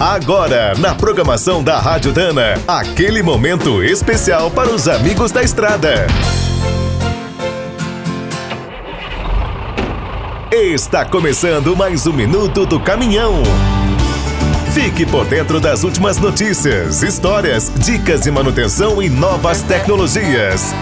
Agora, na programação da Rádio Dana, aquele momento especial para os amigos da estrada. Está começando mais um minuto do caminhão. Fique por dentro das últimas notícias, histórias, dicas de manutenção e novas tecnologias.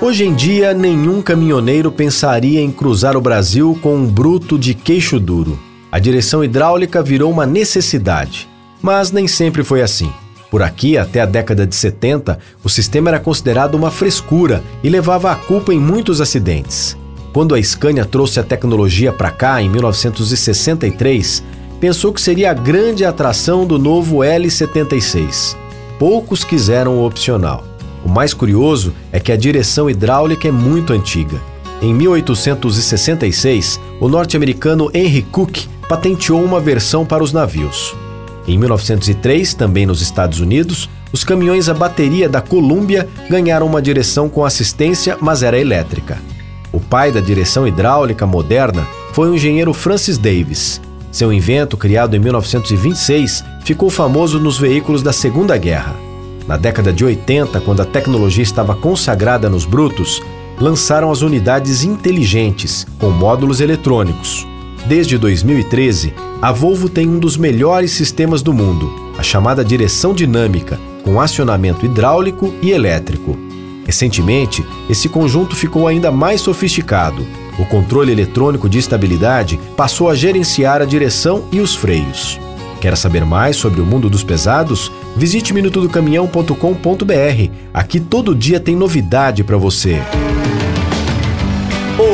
Hoje em dia, nenhum caminhoneiro pensaria em cruzar o Brasil com um bruto de queixo duro. A direção hidráulica virou uma necessidade. Mas nem sempre foi assim. Por aqui, até a década de 70, o sistema era considerado uma frescura e levava a culpa em muitos acidentes. Quando a Scania trouxe a tecnologia para cá, em 1963, pensou que seria a grande atração do novo L76. Poucos quiseram o opcional. O mais curioso é que a direção hidráulica é muito antiga. Em 1866, o norte-americano Henry Cook patenteou uma versão para os navios. Em 1903, também nos Estados Unidos, os caminhões a bateria da Columbia ganharam uma direção com assistência, mas era elétrica. O pai da direção hidráulica moderna foi o engenheiro Francis Davis. Seu invento, criado em 1926, ficou famoso nos veículos da Segunda Guerra. Na década de 80, quando a tecnologia estava consagrada nos brutos, lançaram as unidades inteligentes, com módulos eletrônicos. Desde 2013, a Volvo tem um dos melhores sistemas do mundo, a chamada direção dinâmica, com acionamento hidráulico e elétrico. Recentemente, esse conjunto ficou ainda mais sofisticado. O controle eletrônico de estabilidade passou a gerenciar a direção e os freios. Quer saber mais sobre o mundo dos pesados? Visite minutodocaminhão.com.br. Aqui todo dia tem novidade para você.